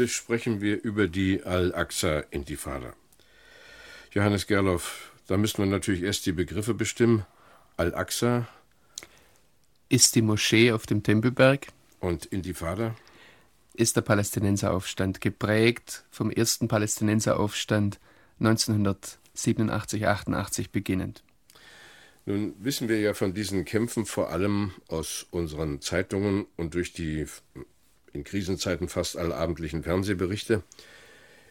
Heute sprechen wir über die Al-Aqsa-Intifada. Johannes Gerloff, da müssen wir natürlich erst die Begriffe bestimmen. Al-Aqsa ist die Moschee auf dem Tempelberg. Und Intifada ist der Palästinenseraufstand, geprägt vom ersten Palästinenseraufstand 1987, 88 beginnend. Nun wissen wir ja von diesen Kämpfen vor allem aus unseren Zeitungen und durch die in Krisenzeiten fast allabendlichen Fernsehberichte.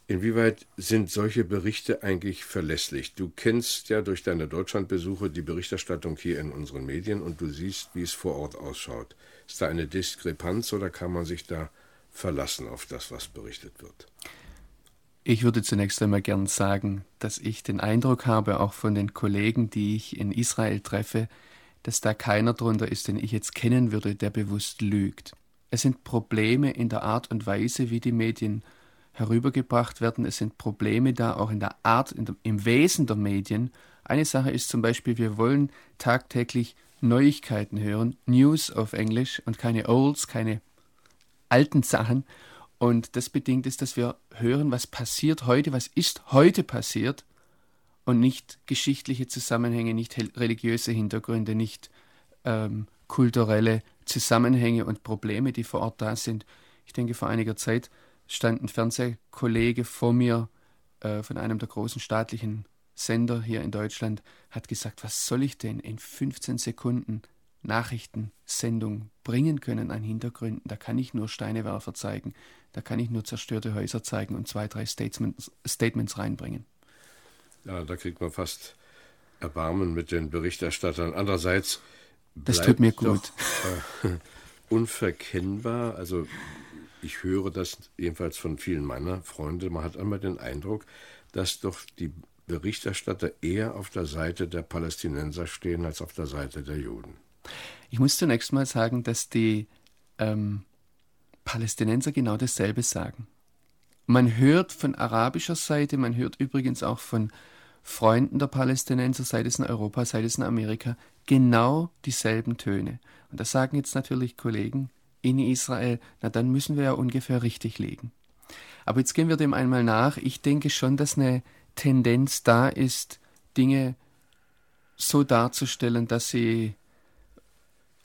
Inwieweit sind solche Berichte eigentlich verlässlich? Du kennst ja durch deine Deutschlandbesuche die Berichterstattung hier in unseren Medien und du siehst, wie es vor Ort ausschaut. Ist da eine Diskrepanz oder kann man sich da verlassen auf das, was berichtet wird? Ich würde zunächst einmal gern sagen, dass ich den Eindruck habe, auch von den Kollegen, die ich in Israel treffe, dass da keiner drunter ist, den ich jetzt kennen würde, der bewusst lügt. Es sind Probleme in der Art und Weise, wie die Medien herübergebracht werden. Es sind Probleme da auch in der Art, in der, im Wesen der Medien. Eine Sache ist zum Beispiel, wir wollen tagtäglich Neuigkeiten hören, News auf Englisch und keine Olds, keine alten Sachen. Und das bedingt ist, dass wir hören, was passiert heute, was ist heute passiert und nicht geschichtliche Zusammenhänge, nicht religiöse Hintergründe, nicht ähm, kulturelle Zusammenhänge und Probleme, die vor Ort da sind. Ich denke, vor einiger Zeit stand ein Fernsehkollege vor mir äh, von einem der großen staatlichen Sender hier in Deutschland, hat gesagt, was soll ich denn in 15 Sekunden Nachrichtensendung bringen können an Hintergründen? Da kann ich nur Steinewerfer zeigen, da kann ich nur zerstörte Häuser zeigen und zwei, drei Statements, Statements reinbringen. Ja, da kriegt man fast Erbarmen mit den Berichterstattern. Andererseits das tut mir gut. Doch, äh, unverkennbar. Also ich höre das jedenfalls von vielen meiner Freunde. Man hat einmal den Eindruck, dass doch die Berichterstatter eher auf der Seite der Palästinenser stehen als auf der Seite der Juden. Ich muss zunächst mal sagen, dass die ähm, Palästinenser genau dasselbe sagen. Man hört von arabischer Seite, man hört übrigens auch von Freunden der Palästinenser, sei es in Europa, sei es in Amerika, genau dieselben Töne. Und das sagen jetzt natürlich Kollegen in Israel, na dann müssen wir ja ungefähr richtig liegen. Aber jetzt gehen wir dem einmal nach. Ich denke schon, dass eine Tendenz da ist, Dinge so darzustellen, dass sie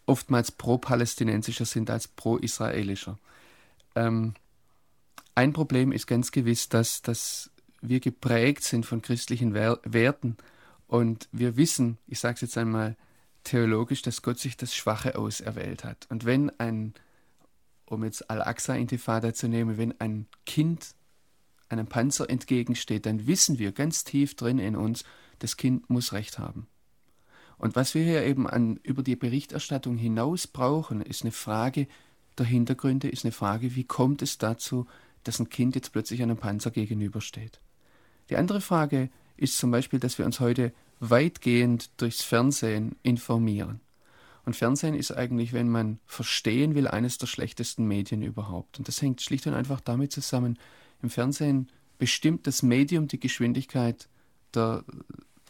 oftmals pro-palästinensischer sind als pro-israelischer. Ähm, ein Problem ist ganz gewiss, dass, dass wir geprägt sind von christlichen Werten und wir wissen, ich sage es jetzt einmal theologisch, dass Gott sich das Schwache auserwählt hat. Und wenn ein, um jetzt Al-Aqsa-Intifada zu nehmen, wenn ein Kind einem Panzer entgegensteht, dann wissen wir ganz tief drin in uns, das Kind muss Recht haben. Und was wir hier eben an, über die Berichterstattung hinaus brauchen, ist eine Frage der Hintergründe, ist eine Frage, wie kommt es dazu, dass ein Kind jetzt plötzlich einem Panzer gegenübersteht. Die andere Frage ist zum Beispiel, dass wir uns heute weitgehend durchs Fernsehen informieren. Und Fernsehen ist eigentlich, wenn man verstehen will, eines der schlechtesten Medien überhaupt. Und das hängt schlicht und einfach damit zusammen, im Fernsehen bestimmt das Medium die Geschwindigkeit der,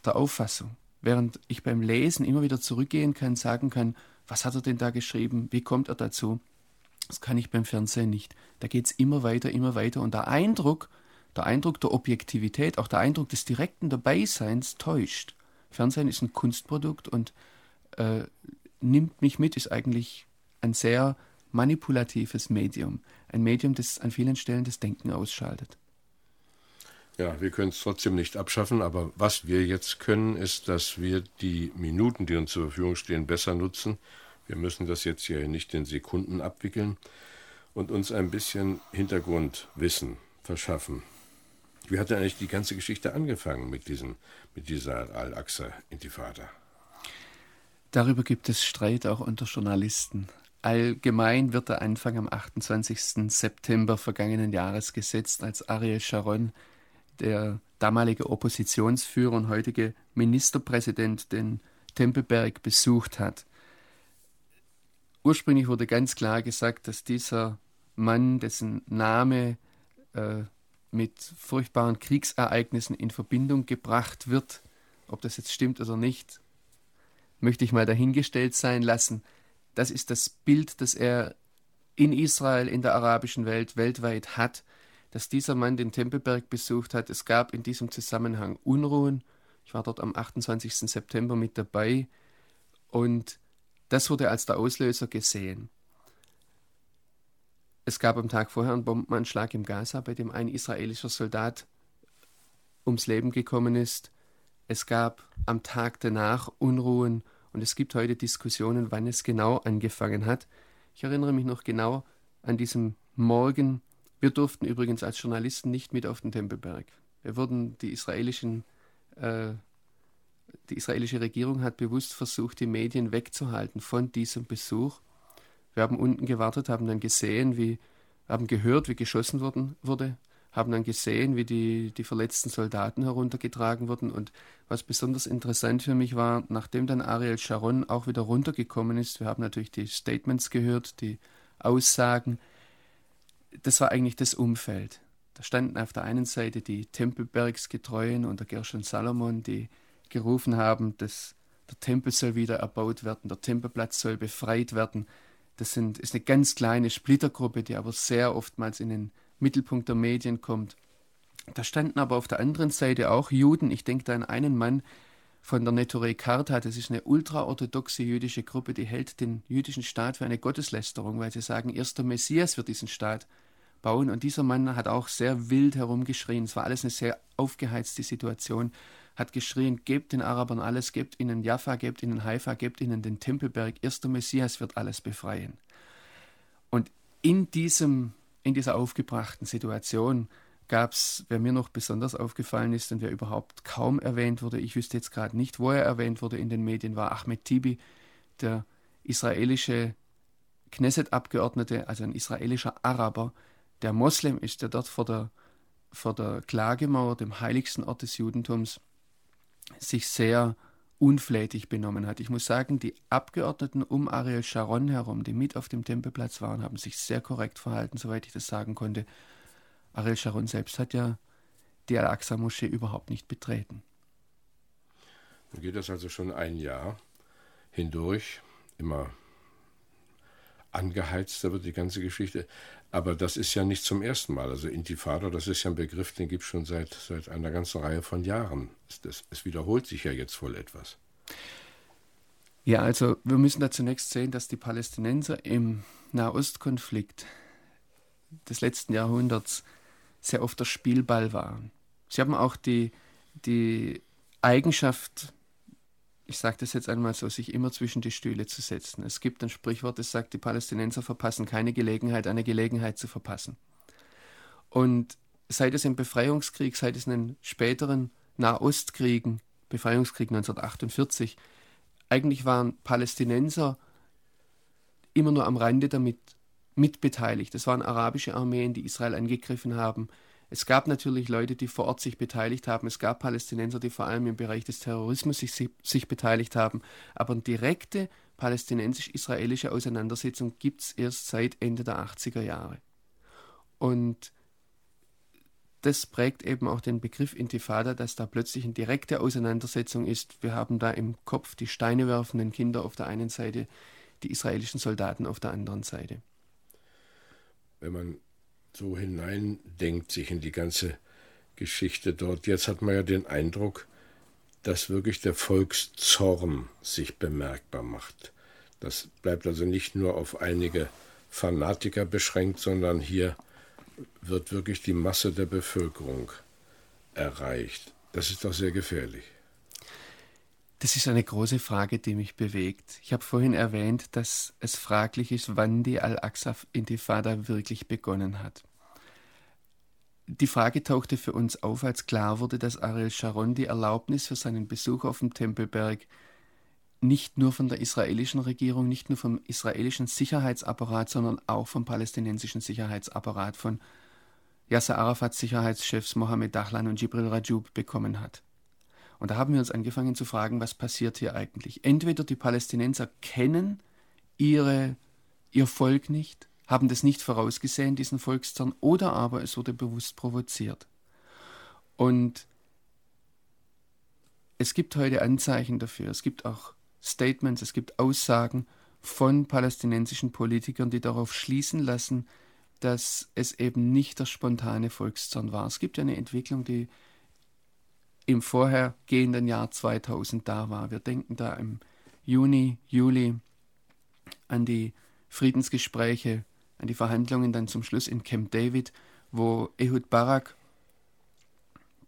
der Auffassung. Während ich beim Lesen immer wieder zurückgehen kann, sagen kann, was hat er denn da geschrieben, wie kommt er dazu, das kann ich beim Fernsehen nicht. Da geht es immer weiter, immer weiter. Und der Eindruck, der Eindruck der Objektivität, auch der Eindruck des direkten Dabeiseins täuscht. Fernsehen ist ein Kunstprodukt und äh, nimmt mich mit, ist eigentlich ein sehr manipulatives Medium. Ein Medium, das an vielen Stellen das Denken ausschaltet. Ja, wir können es trotzdem nicht abschaffen, aber was wir jetzt können, ist, dass wir die Minuten, die uns zur Verfügung stehen, besser nutzen. Wir müssen das jetzt hier nicht in Sekunden abwickeln und uns ein bisschen Hintergrundwissen verschaffen. Wie hat denn eigentlich die ganze Geschichte angefangen mit, diesen, mit dieser Al-Aqsa-Intifada? Darüber gibt es Streit auch unter Journalisten. Allgemein wird der Anfang am 28. September vergangenen Jahres gesetzt, als Ariel Sharon, der damalige Oppositionsführer und heutige Ministerpräsident, den Tempelberg besucht hat. Ursprünglich wurde ganz klar gesagt, dass dieser Mann, dessen Name äh, mit furchtbaren Kriegsereignissen in Verbindung gebracht wird, ob das jetzt stimmt oder nicht, möchte ich mal dahingestellt sein lassen. Das ist das Bild, das er in Israel, in der arabischen Welt, weltweit hat, dass dieser Mann den Tempelberg besucht hat. Es gab in diesem Zusammenhang Unruhen. Ich war dort am 28. September mit dabei und das wurde als der Auslöser gesehen. Es gab am Tag vorher einen Bombenanschlag im Gaza, bei dem ein israelischer Soldat ums Leben gekommen ist. Es gab am Tag danach Unruhen und es gibt heute Diskussionen, wann es genau angefangen hat. Ich erinnere mich noch genau an diesem Morgen. Wir durften übrigens als Journalisten nicht mit auf den Tempelberg. Wir wurden die israelischen äh, die israelische Regierung hat bewusst versucht, die Medien wegzuhalten von diesem Besuch. Wir haben unten gewartet, haben dann gesehen, wie, haben gehört, wie geschossen worden, wurde, haben dann gesehen, wie die, die verletzten Soldaten heruntergetragen wurden. Und was besonders interessant für mich war, nachdem dann Ariel Sharon auch wieder runtergekommen ist, wir haben natürlich die Statements gehört, die Aussagen, das war eigentlich das Umfeld. Da standen auf der einen Seite die Tempelbergsgetreuen unter Gershon Salomon, die gerufen haben, dass der Tempel soll wieder erbaut werden, der Tempelplatz soll befreit werden. Das sind, ist eine ganz kleine Splittergruppe, die aber sehr oftmals in den Mittelpunkt der Medien kommt. Da standen aber auf der anderen Seite auch Juden. Ich denke da an einen Mann von der Neturei Karta. Das ist eine ultraorthodoxe jüdische Gruppe, die hält den jüdischen Staat für eine Gotteslästerung, weil sie sagen, erster Messias wird diesen Staat bauen. Und dieser Mann hat auch sehr wild herumgeschrien. Es war alles eine sehr aufgeheizte Situation. Hat geschrien, gebt den Arabern alles, gebt ihnen Jaffa, gebt ihnen Haifa, gebt ihnen den Tempelberg. Erster Messias wird alles befreien. Und in diesem in dieser aufgebrachten Situation gab es, wer mir noch besonders aufgefallen ist und wer überhaupt kaum erwähnt wurde, ich wüsste jetzt gerade nicht, wo er erwähnt wurde in den Medien, war Ahmed Tibi, der israelische Knesset-Abgeordnete, also ein israelischer Araber, der Moslem ist, der dort vor der, vor der Klagemauer, dem heiligsten Ort des Judentums, sich sehr unflätig benommen hat. Ich muss sagen, die Abgeordneten um Ariel Sharon herum, die mit auf dem Tempelplatz waren, haben sich sehr korrekt verhalten, soweit ich das sagen konnte. Ariel Sharon selbst hat ja die Al-Aqsa-Moschee überhaupt nicht betreten. Dann geht das also schon ein Jahr hindurch, immer angeheizter wird die ganze Geschichte. Aber das ist ja nicht zum ersten Mal. Also Intifada, das ist ja ein Begriff, den gibt es schon seit, seit einer ganzen Reihe von Jahren. Es, das, es wiederholt sich ja jetzt wohl etwas. Ja, also wir müssen da zunächst sehen, dass die Palästinenser im Nahostkonflikt des letzten Jahrhunderts sehr oft der Spielball waren. Sie haben auch die, die Eigenschaft ich sage das jetzt einmal so, sich immer zwischen die Stühle zu setzen. Es gibt ein Sprichwort, das sagt, die Palästinenser verpassen keine Gelegenheit, eine Gelegenheit zu verpassen. Und seit es im Befreiungskrieg, seit es in den späteren Nahostkriegen, Befreiungskrieg 1948, eigentlich waren Palästinenser immer nur am Rande damit mitbeteiligt. Es waren arabische Armeen, die Israel angegriffen haben. Es gab natürlich Leute, die vor Ort sich beteiligt haben. Es gab Palästinenser, die vor allem im Bereich des Terrorismus sich, sich beteiligt haben. Aber eine direkte palästinensisch-israelische Auseinandersetzung gibt es erst seit Ende der 80er Jahre. Und das prägt eben auch den Begriff Intifada, dass da plötzlich eine direkte Auseinandersetzung ist. Wir haben da im Kopf die Steine werfenden Kinder auf der einen Seite, die israelischen Soldaten auf der anderen Seite. Wenn man so hineindenkt sich in die ganze Geschichte dort. Jetzt hat man ja den Eindruck, dass wirklich der Volkszorn sich bemerkbar macht. Das bleibt also nicht nur auf einige Fanatiker beschränkt, sondern hier wird wirklich die Masse der Bevölkerung erreicht. Das ist doch sehr gefährlich. Das ist eine große Frage, die mich bewegt. Ich habe vorhin erwähnt, dass es fraglich ist, wann die Al-Aqsa-Intifada wirklich begonnen hat. Die Frage tauchte für uns auf, als klar wurde, dass Ariel Sharon die Erlaubnis für seinen Besuch auf dem Tempelberg nicht nur von der israelischen Regierung, nicht nur vom israelischen Sicherheitsapparat, sondern auch vom palästinensischen Sicherheitsapparat von Yasser Arafats Sicherheitschefs Mohammed Dahlan und Jibril Rajoub bekommen hat. Und da haben wir uns angefangen zu fragen, was passiert hier eigentlich? Entweder die Palästinenser kennen ihre, ihr Volk nicht, haben das nicht vorausgesehen, diesen Volkszorn, oder aber es wurde bewusst provoziert. Und es gibt heute Anzeichen dafür. Es gibt auch Statements, es gibt Aussagen von palästinensischen Politikern, die darauf schließen lassen, dass es eben nicht der spontane Volkszorn war. Es gibt ja eine Entwicklung, die im vorhergehenden Jahr 2000 da war. Wir denken da im Juni, Juli an die Friedensgespräche, an die Verhandlungen dann zum Schluss in Camp David, wo Ehud Barak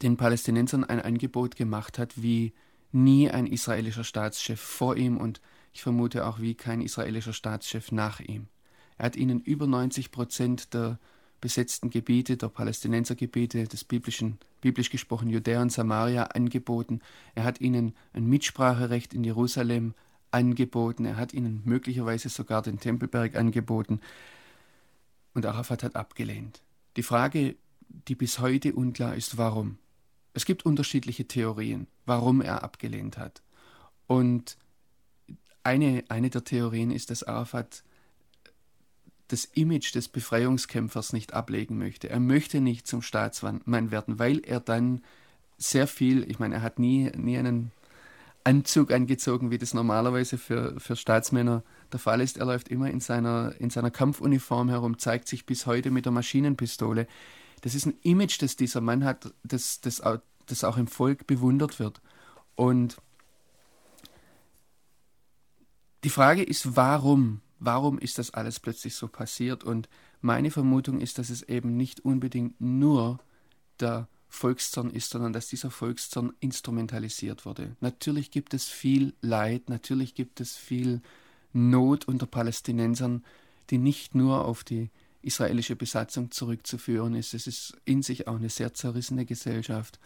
den Palästinensern ein Angebot gemacht hat, wie nie ein israelischer Staatschef vor ihm und ich vermute auch wie kein israelischer Staatschef nach ihm. Er hat ihnen über 90 Prozent der besetzten Gebiete, der Palästinensergebiete, des biblischen, biblisch gesprochen Judäa und Samaria angeboten. Er hat ihnen ein Mitspracherecht in Jerusalem angeboten. Er hat ihnen möglicherweise sogar den Tempelberg angeboten. Und Arafat hat abgelehnt. Die Frage, die bis heute unklar ist, warum. Es gibt unterschiedliche Theorien, warum er abgelehnt hat. Und eine, eine der Theorien ist, dass Arafat das Image des Befreiungskämpfers nicht ablegen möchte. Er möchte nicht zum Staatsmann werden, weil er dann sehr viel, ich meine, er hat nie, nie einen Anzug angezogen, wie das normalerweise für, für Staatsmänner der Fall ist. Er läuft immer in seiner, in seiner Kampfuniform herum, zeigt sich bis heute mit der Maschinenpistole. Das ist ein Image, das dieser Mann hat, das, das, das auch im Volk bewundert wird. Und die Frage ist, warum? Warum ist das alles plötzlich so passiert? Und meine Vermutung ist, dass es eben nicht unbedingt nur der Volkszorn ist, sondern dass dieser Volkszorn instrumentalisiert wurde. Natürlich gibt es viel Leid, natürlich gibt es viel Not unter Palästinensern, die nicht nur auf die israelische Besatzung zurückzuführen ist. Es ist in sich auch eine sehr zerrissene Gesellschaft.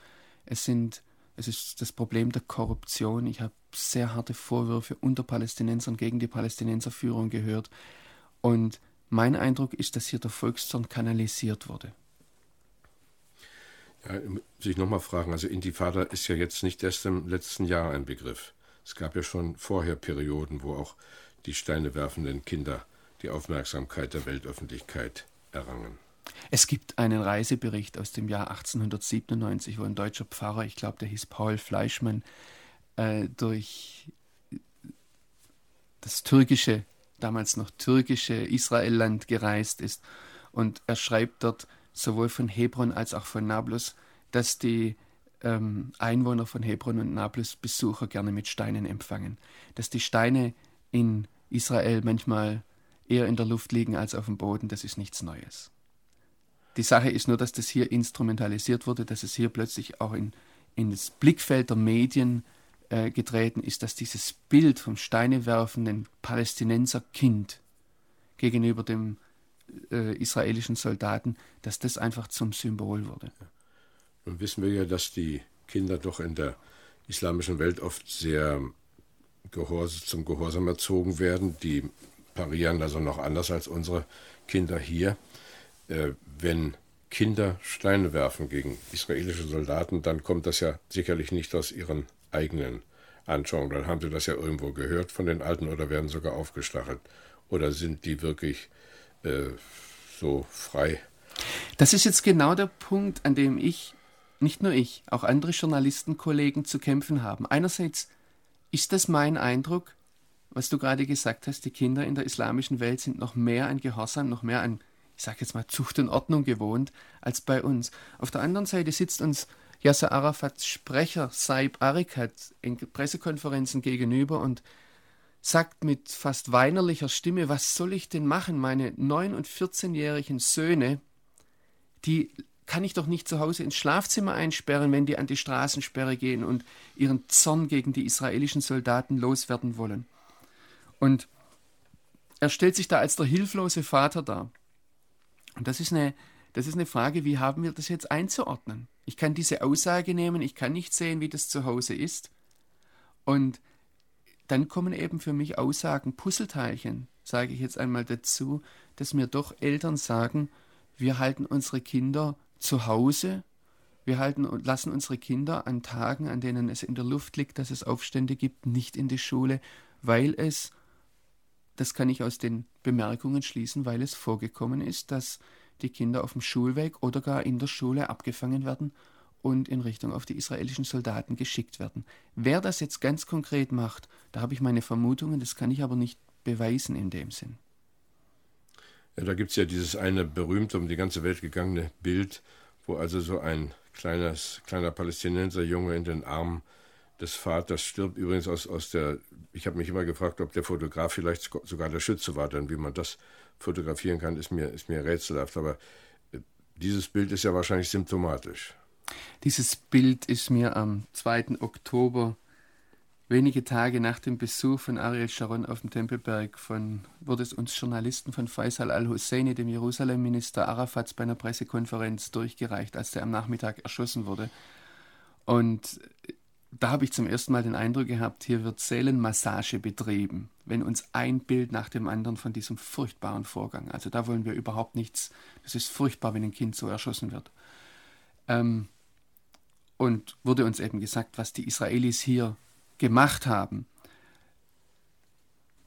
Es sind es ist das Problem der Korruption. Ich habe sehr harte Vorwürfe unter Palästinensern gegen die Palästinenserführung gehört. Und mein Eindruck ist, dass hier der Volkszorn kanalisiert wurde. Ja, sich nochmal fragen, also Intifada ist ja jetzt nicht erst im letzten Jahr ein Begriff. Es gab ja schon vorher Perioden, wo auch die Steine werfenden Kinder die Aufmerksamkeit der Weltöffentlichkeit errangen. Es gibt einen Reisebericht aus dem Jahr 1897, wo ein deutscher Pfarrer, ich glaube, der hieß Paul Fleischmann, äh, durch das türkische, damals noch türkische Israelland gereist ist. Und er schreibt dort sowohl von Hebron als auch von Nablus, dass die ähm, Einwohner von Hebron und Nablus Besucher gerne mit Steinen empfangen. Dass die Steine in Israel manchmal eher in der Luft liegen als auf dem Boden, das ist nichts Neues. Die Sache ist nur, dass das hier instrumentalisiert wurde, dass es hier plötzlich auch in, in das Blickfeld der Medien äh, getreten ist, dass dieses Bild vom steinewerfenden Palästinenserkind gegenüber dem äh, israelischen Soldaten, dass das einfach zum Symbol wurde. Nun wissen wir ja, dass die Kinder doch in der islamischen Welt oft sehr gehors zum Gehorsam erzogen werden. Die parieren also noch anders als unsere Kinder hier. Äh, wenn Kinder Steine werfen gegen israelische Soldaten, dann kommt das ja sicherlich nicht aus ihren eigenen Anschauungen. Dann haben sie das ja irgendwo gehört von den Alten oder werden sogar aufgestachelt. Oder sind die wirklich äh, so frei? Das ist jetzt genau der Punkt, an dem ich, nicht nur ich, auch andere Journalistenkollegen zu kämpfen haben. Einerseits ist das mein Eindruck, was du gerade gesagt hast, die Kinder in der islamischen Welt sind noch mehr an Gehorsam, noch mehr an ich sage jetzt mal, Zucht und Ordnung gewohnt als bei uns. Auf der anderen Seite sitzt uns Yasser Arafats Sprecher Saib Arikat in Pressekonferenzen gegenüber und sagt mit fast weinerlicher Stimme, was soll ich denn machen? Meine 9- und 14-jährigen Söhne, die kann ich doch nicht zu Hause ins Schlafzimmer einsperren, wenn die an die Straßensperre gehen und ihren Zorn gegen die israelischen Soldaten loswerden wollen. Und er stellt sich da als der hilflose Vater dar. Und das ist eine, das ist eine Frage, wie haben wir das jetzt einzuordnen? Ich kann diese Aussage nehmen, ich kann nicht sehen, wie das zu Hause ist. Und dann kommen eben für mich Aussagen, Puzzleteilchen, sage ich jetzt einmal dazu, dass mir doch Eltern sagen, wir halten unsere Kinder zu Hause, wir halten und lassen unsere Kinder an Tagen, an denen es in der Luft liegt, dass es Aufstände gibt, nicht in die Schule, weil es, das kann ich aus den Bemerkungen schließen, weil es vorgekommen ist, dass die Kinder auf dem Schulweg oder gar in der Schule abgefangen werden und in Richtung auf die israelischen Soldaten geschickt werden. Wer das jetzt ganz konkret macht, da habe ich meine Vermutungen, das kann ich aber nicht beweisen in dem Sinn. Ja, da gibt es ja dieses eine berühmte, um die ganze Welt gegangene Bild, wo also so ein kleines, kleiner Palästinenserjunge in den Armen des Vaters stirbt. Übrigens aus, aus der, ich habe mich immer gefragt, ob der Fotograf vielleicht sogar der Schütze war, denn wie man das fotografieren kann, ist mir, ist mir rätselhaft. Aber äh, dieses Bild ist ja wahrscheinlich symptomatisch. Dieses Bild ist mir am 2. Oktober, wenige Tage nach dem Besuch von Ariel Sharon auf dem Tempelberg, von, wurde es uns Journalisten von Faisal al-Husseini, dem Jerusalem-Minister Arafats, bei einer Pressekonferenz durchgereicht, als der am Nachmittag erschossen wurde. Und da habe ich zum ersten Mal den Eindruck gehabt, hier wird Seelenmassage betrieben, wenn uns ein Bild nach dem anderen von diesem furchtbaren Vorgang, also da wollen wir überhaupt nichts, das ist furchtbar, wenn ein Kind so erschossen wird. Ähm, und wurde uns eben gesagt, was die Israelis hier gemacht haben.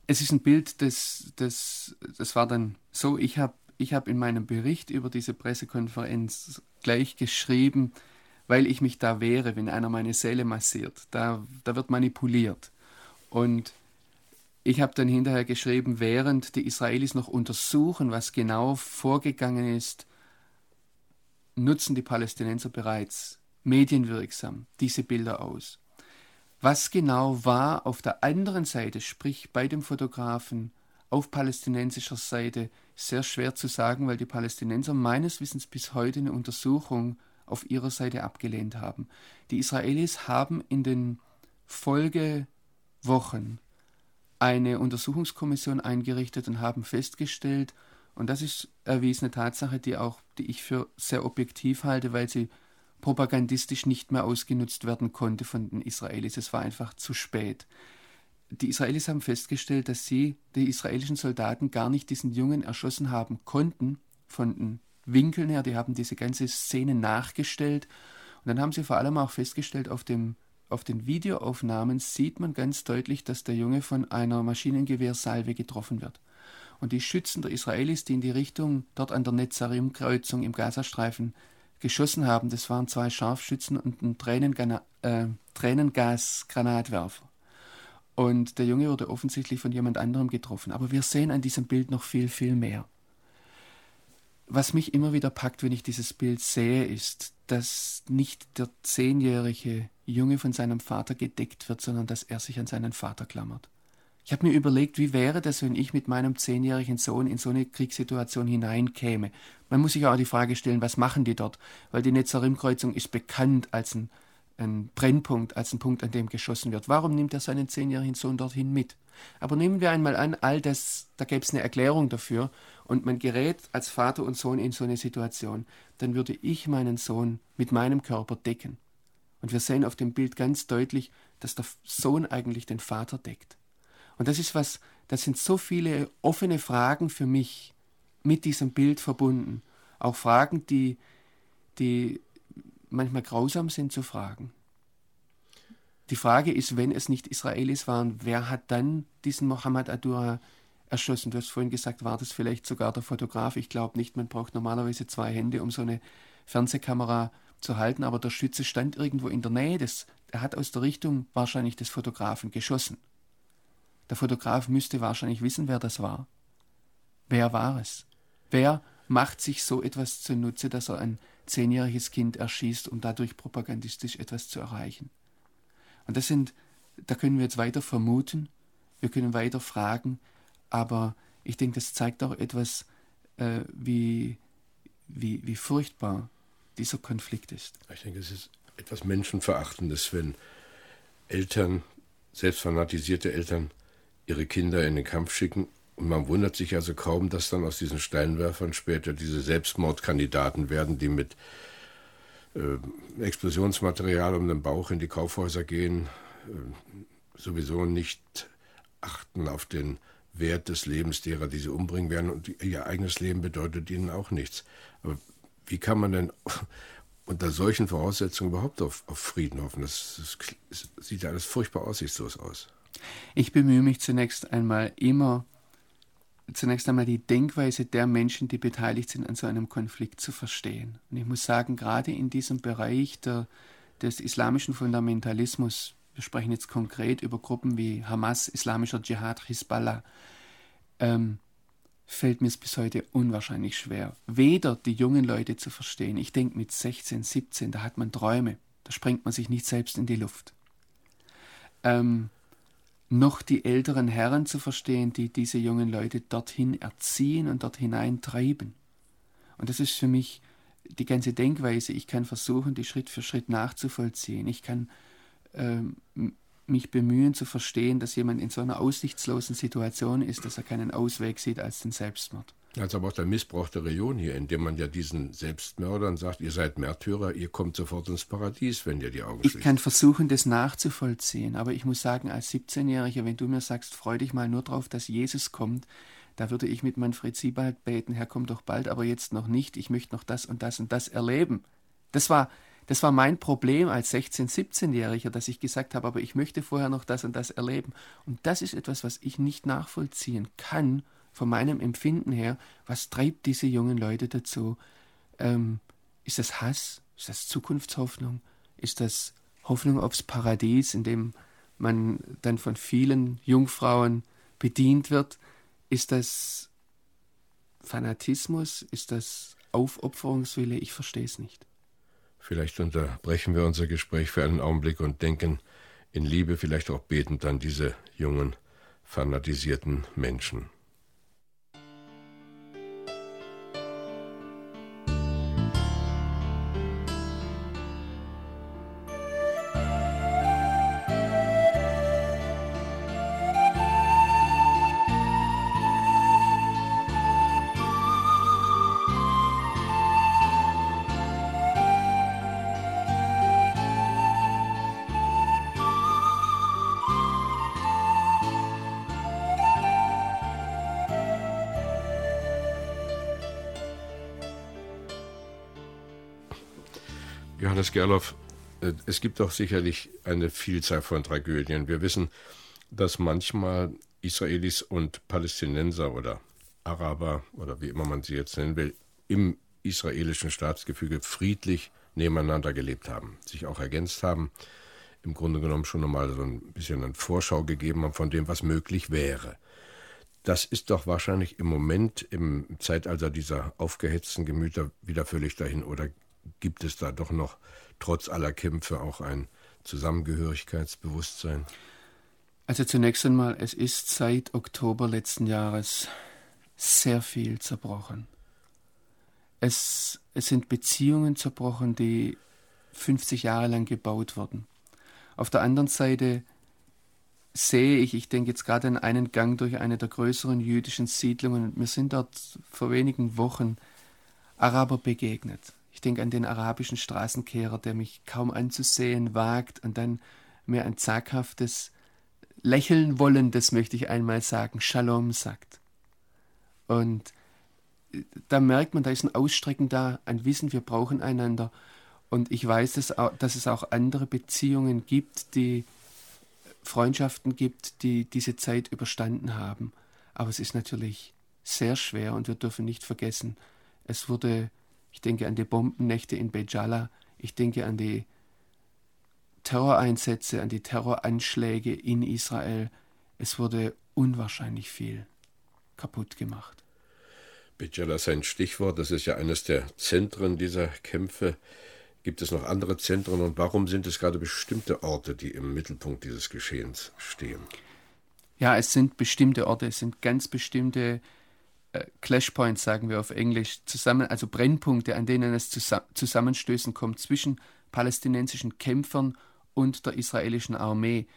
Es ist ein Bild, das, das, das war dann so, ich habe ich hab in meinem Bericht über diese Pressekonferenz gleich geschrieben, weil ich mich da wehre, wenn einer meine Seele massiert. Da, da wird manipuliert. Und ich habe dann hinterher geschrieben, während die Israelis noch untersuchen, was genau vorgegangen ist, nutzen die Palästinenser bereits medienwirksam diese Bilder aus. Was genau war auf der anderen Seite, sprich bei dem Fotografen auf palästinensischer Seite, sehr schwer zu sagen, weil die Palästinenser meines Wissens bis heute eine Untersuchung auf ihrer Seite abgelehnt haben. Die Israelis haben in den Folgewochen eine Untersuchungskommission eingerichtet und haben festgestellt, und das ist erwiesene Tatsache, die auch, die ich für sehr objektiv halte, weil sie propagandistisch nicht mehr ausgenutzt werden konnte von den Israelis. Es war einfach zu spät. Die Israelis haben festgestellt, dass sie, die israelischen Soldaten, gar nicht diesen Jungen erschossen haben konnten, von den Winkeln her, die haben diese ganze Szene nachgestellt. Und dann haben sie vor allem auch festgestellt, auf, dem, auf den Videoaufnahmen sieht man ganz deutlich, dass der Junge von einer Maschinengewehrsalve getroffen wird. Und die Schützen der Israelis, die in die Richtung dort an der Netzarim-Kreuzung im Gazastreifen geschossen haben, das waren zwei Scharfschützen und ein Tränengana äh, Tränengasgranatwerfer. Und der Junge wurde offensichtlich von jemand anderem getroffen. Aber wir sehen an diesem Bild noch viel, viel mehr. Was mich immer wieder packt, wenn ich dieses Bild sehe, ist, dass nicht der zehnjährige Junge von seinem Vater gedeckt wird, sondern dass er sich an seinen Vater klammert. Ich habe mir überlegt, wie wäre das, wenn ich mit meinem zehnjährigen Sohn in so eine Kriegssituation hineinkäme. Man muss sich auch die Frage stellen, was machen die dort? Weil die Netzarim-Kreuzung ist bekannt als ein, ein Brennpunkt, als ein Punkt, an dem geschossen wird. Warum nimmt er seinen zehnjährigen Sohn dorthin mit? Aber nehmen wir einmal an, all das, da gäbe es eine Erklärung dafür und man gerät als Vater und Sohn in so eine Situation, dann würde ich meinen Sohn mit meinem Körper decken. Und wir sehen auf dem Bild ganz deutlich, dass der Sohn eigentlich den Vater deckt. Und das ist was, das sind so viele offene Fragen für mich mit diesem Bild verbunden. Auch Fragen, die, die manchmal grausam sind zu fragen. Die Frage ist, wenn es nicht Israelis waren, wer hat dann diesen Mohammed Adura erschossen? Du hast vorhin gesagt, war das vielleicht sogar der Fotograf? Ich glaube nicht, man braucht normalerweise zwei Hände, um so eine Fernsehkamera zu halten, aber der Schütze stand irgendwo in der Nähe des, er hat aus der Richtung wahrscheinlich des Fotografen geschossen. Der Fotograf müsste wahrscheinlich wissen, wer das war. Wer war es? Wer macht sich so etwas zunutze, dass er ein zehnjähriges Kind erschießt, um dadurch propagandistisch etwas zu erreichen? Und das sind, da können wir jetzt weiter vermuten, wir können weiter fragen, aber ich denke, das zeigt auch etwas, äh, wie, wie, wie furchtbar dieser Konflikt ist. Ich denke, es ist etwas Menschenverachtendes, wenn Eltern, selbst fanatisierte Eltern, ihre Kinder in den Kampf schicken. Und man wundert sich also kaum, dass dann aus diesen Steinwerfern später diese Selbstmordkandidaten werden, die mit äh, Explosionsmaterial um den Bauch in die Kaufhäuser gehen, äh, sowieso nicht achten auf den Wert des Lebens derer, die sie umbringen werden. Und ihr eigenes Leben bedeutet ihnen auch nichts. Aber wie kann man denn unter solchen Voraussetzungen überhaupt auf, auf Frieden hoffen? Das, das, das sieht alles furchtbar aussichtslos aus. Ich bemühe mich zunächst einmal immer, zunächst einmal die Denkweise der Menschen, die beteiligt sind an so einem Konflikt zu verstehen. Und ich muss sagen, gerade in diesem Bereich der, des islamischen Fundamentalismus, wir sprechen jetzt konkret über Gruppen wie Hamas, Islamischer Dschihad, Hisbollah, ähm, fällt mir es bis heute unwahrscheinlich schwer, weder die jungen Leute zu verstehen, ich denke mit 16, 17, da hat man Träume, da sprengt man sich nicht selbst in die Luft, ähm, noch die älteren Herren zu verstehen, die diese jungen Leute dorthin erziehen und dort hineintreiben. Und das ist für mich die ganze Denkweise. Ich kann versuchen, die Schritt für Schritt nachzuvollziehen. Ich kann mich bemühen zu verstehen, dass jemand in so einer aussichtslosen Situation ist, dass er keinen Ausweg sieht als den Selbstmord. Als aber auch der Missbrauch der Religion hier, indem man ja diesen Selbstmördern sagt, ihr seid Märtyrer, ihr kommt sofort ins Paradies, wenn ihr die Augen schließt. Ich kann versuchen, das nachzuvollziehen, aber ich muss sagen, als 17-Jähriger, wenn du mir sagst, freu dich mal nur drauf, dass Jesus kommt, da würde ich mit Manfred Siebald beten, Herr, komm doch bald, aber jetzt noch nicht, ich möchte noch das und das und das erleben. Das war, das war mein Problem als 16-, 17-Jähriger, dass ich gesagt habe, aber ich möchte vorher noch das und das erleben. Und das ist etwas, was ich nicht nachvollziehen kann von meinem Empfinden her. Was treibt diese jungen Leute dazu? Ähm, ist das Hass? Ist das Zukunftshoffnung? Ist das Hoffnung aufs Paradies, in dem man dann von vielen Jungfrauen bedient wird? Ist das Fanatismus? Ist das Aufopferungswille? Ich verstehe es nicht. Vielleicht unterbrechen wir unser Gespräch für einen Augenblick und denken in Liebe, vielleicht auch betend an diese jungen, fanatisierten Menschen. Johannes Gerloff, äh, es gibt doch sicherlich eine Vielzahl von Tragödien. Wir wissen, dass manchmal Israelis und Palästinenser oder Araber oder wie immer man sie jetzt nennen will, im israelischen Staatsgefüge friedlich nebeneinander gelebt haben, sich auch ergänzt haben, im Grunde genommen schon einmal so ein bisschen eine Vorschau gegeben haben von dem, was möglich wäre. Das ist doch wahrscheinlich im Moment im Zeitalter dieser aufgehetzten Gemüter wieder völlig dahin. Oder gibt es da doch noch trotz aller Kämpfe auch ein Zusammengehörigkeitsbewusstsein? Also zunächst einmal, es ist seit Oktober letzten Jahres sehr viel zerbrochen. Es, es sind Beziehungen zerbrochen, die 50 Jahre lang gebaut wurden. Auf der anderen Seite sehe ich, ich denke jetzt gerade an einen Gang durch eine der größeren jüdischen Siedlungen und mir sind dort vor wenigen Wochen Araber begegnet. Denke an den arabischen Straßenkehrer, der mich kaum anzusehen wagt und dann mir ein zaghaftes, lächeln wollendes, möchte ich einmal sagen, Shalom sagt. Und äh, da merkt man, da ist ein Ausstrecken da, ein Wissen, wir brauchen einander. Und ich weiß, dass, dass es auch andere Beziehungen gibt, die Freundschaften gibt, die diese Zeit überstanden haben. Aber es ist natürlich sehr schwer und wir dürfen nicht vergessen, es wurde ich denke an die Bombennächte in Bejala. Ich denke an die Terroreinsätze, an die Terroranschläge in Israel. Es wurde unwahrscheinlich viel kaputt gemacht. Bejala ist ein Stichwort. Das ist ja eines der Zentren dieser Kämpfe. Gibt es noch andere Zentren und warum sind es gerade bestimmte Orte, die im Mittelpunkt dieses Geschehens stehen? Ja, es sind bestimmte Orte, es sind ganz bestimmte Clashpoints, sagen wir auf Englisch, zusammen, also Brennpunkte, an denen es zu Zusammenstößen kommt zwischen palästinensischen Kämpfern und der israelischen Armee.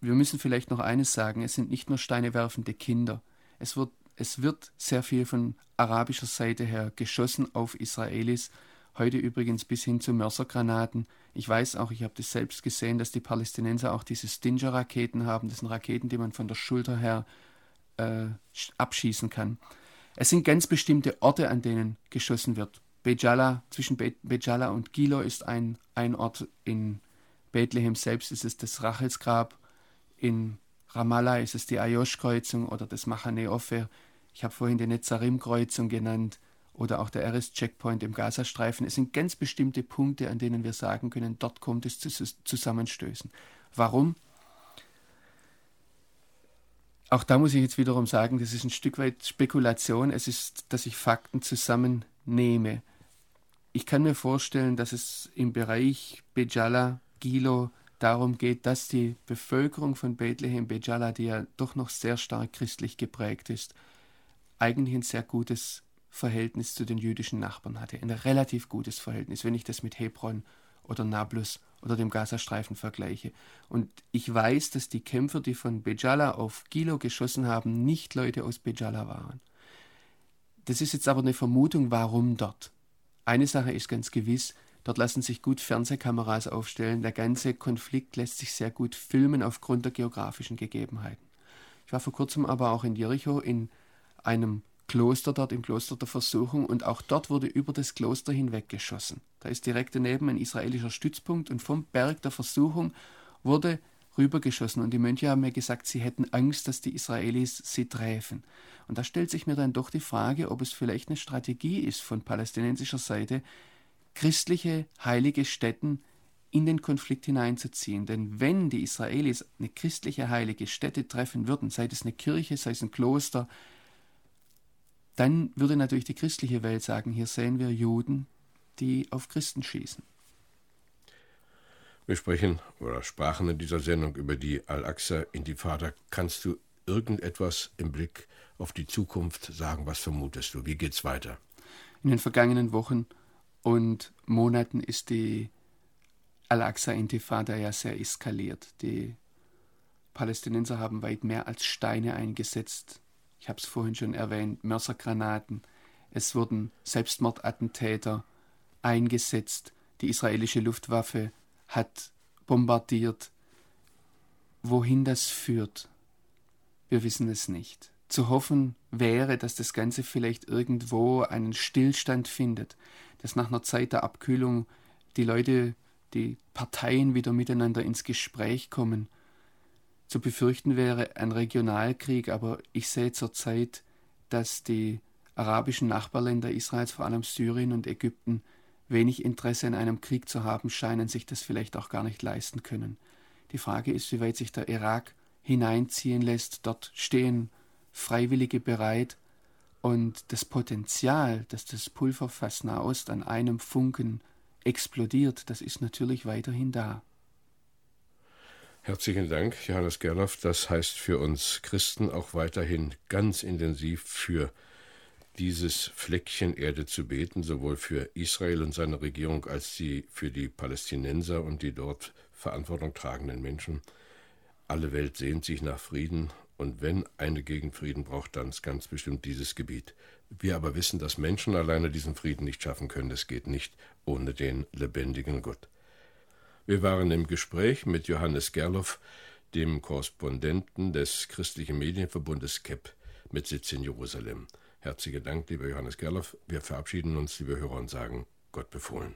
Wir müssen vielleicht noch eines sagen, es sind nicht nur steinewerfende Kinder. Es wird, es wird sehr viel von arabischer Seite her geschossen auf Israelis Heute übrigens bis hin zu Mörsergranaten. Ich weiß auch, ich habe das selbst gesehen, dass die Palästinenser auch diese Stinger-Raketen haben. Das sind Raketen, die man von der Schulter her äh, abschießen kann. Es sind ganz bestimmte Orte, an denen geschossen wird. Bejala, zwischen Be Bejala und Gilo ist ein, ein Ort. In Bethlehem selbst ist es das Rachelsgrab. In Ramallah ist es die Ayosh-Kreuzung oder das Machane Ofer. Ich habe vorhin die Netzarim-Kreuzung genannt oder auch der RS-Checkpoint im Gazastreifen. Es sind ganz bestimmte Punkte, an denen wir sagen können, dort kommt es zu Zusammenstößen. Warum? Auch da muss ich jetzt wiederum sagen, das ist ein Stück weit Spekulation. Es ist, dass ich Fakten zusammennehme. Ich kann mir vorstellen, dass es im Bereich Bejala, Gilo darum geht, dass die Bevölkerung von Bethlehem, Bejala, die ja doch noch sehr stark christlich geprägt ist, eigentlich ein sehr gutes Verhältnis zu den jüdischen Nachbarn hatte. Ein relativ gutes Verhältnis, wenn ich das mit Hebron oder Nablus oder dem Gazastreifen vergleiche. Und ich weiß, dass die Kämpfer, die von Bejala auf Gilo geschossen haben, nicht Leute aus Bejala waren. Das ist jetzt aber eine Vermutung, warum dort. Eine Sache ist ganz gewiss, dort lassen sich gut Fernsehkameras aufstellen, der ganze Konflikt lässt sich sehr gut filmen aufgrund der geografischen Gegebenheiten. Ich war vor kurzem aber auch in Jericho in einem Kloster dort, im Kloster der Versuchung, und auch dort wurde über das Kloster hinweg geschossen. Da ist direkt daneben ein israelischer Stützpunkt und vom Berg der Versuchung wurde rübergeschossen. Und die Mönche haben mir gesagt, sie hätten Angst, dass die Israelis sie träfen. Und da stellt sich mir dann doch die Frage, ob es vielleicht eine Strategie ist von palästinensischer Seite, christliche heilige Stätten in den Konflikt hineinzuziehen. Denn wenn die Israelis eine christliche heilige Stätte treffen würden, sei es eine Kirche, sei es ein Kloster, dann würde natürlich die christliche Welt sagen, hier sehen wir Juden, die auf Christen schießen. Wir sprechen oder sprachen in dieser Sendung über die Al-Aqsa-Intifada. Kannst du irgendetwas im Blick auf die Zukunft sagen? Was vermutest du? Wie geht's weiter? In den vergangenen Wochen und Monaten ist die Al-Aqsa-Intifada ja sehr eskaliert. Die Palästinenser haben weit mehr als Steine eingesetzt, ich habe es vorhin schon erwähnt, Mörsergranaten. Es wurden Selbstmordattentäter eingesetzt. Die israelische Luftwaffe hat bombardiert. Wohin das führt, wir wissen es nicht. Zu hoffen wäre, dass das Ganze vielleicht irgendwo einen Stillstand findet, dass nach einer Zeit der Abkühlung die Leute, die Parteien wieder miteinander ins Gespräch kommen zu befürchten wäre ein Regionalkrieg, aber ich sehe zurzeit, dass die arabischen Nachbarländer Israels, vor allem Syrien und Ägypten, wenig Interesse an einem Krieg zu haben scheinen, sich das vielleicht auch gar nicht leisten können. Die Frage ist, wie weit sich der Irak hineinziehen lässt. Dort stehen Freiwillige bereit und das Potenzial, dass das Pulverfass Nahost an einem Funken explodiert, das ist natürlich weiterhin da. Herzlichen Dank, Johannes Gerloff. Das heißt für uns Christen auch weiterhin ganz intensiv für dieses Fleckchen Erde zu beten, sowohl für Israel und seine Regierung als die für die Palästinenser und die dort Verantwortung tragenden Menschen. Alle Welt sehnt sich nach Frieden und wenn eine Gegend Frieden braucht, dann ist ganz bestimmt dieses Gebiet. Wir aber wissen, dass Menschen alleine diesen Frieden nicht schaffen können. Es geht nicht ohne den lebendigen Gott. Wir waren im Gespräch mit Johannes Gerloff, dem Korrespondenten des christlichen Medienverbundes KEP mit Sitz in Jerusalem. Herzlichen Dank, lieber Johannes Gerloff. Wir verabschieden uns, liebe Hörer, und sagen Gott befohlen.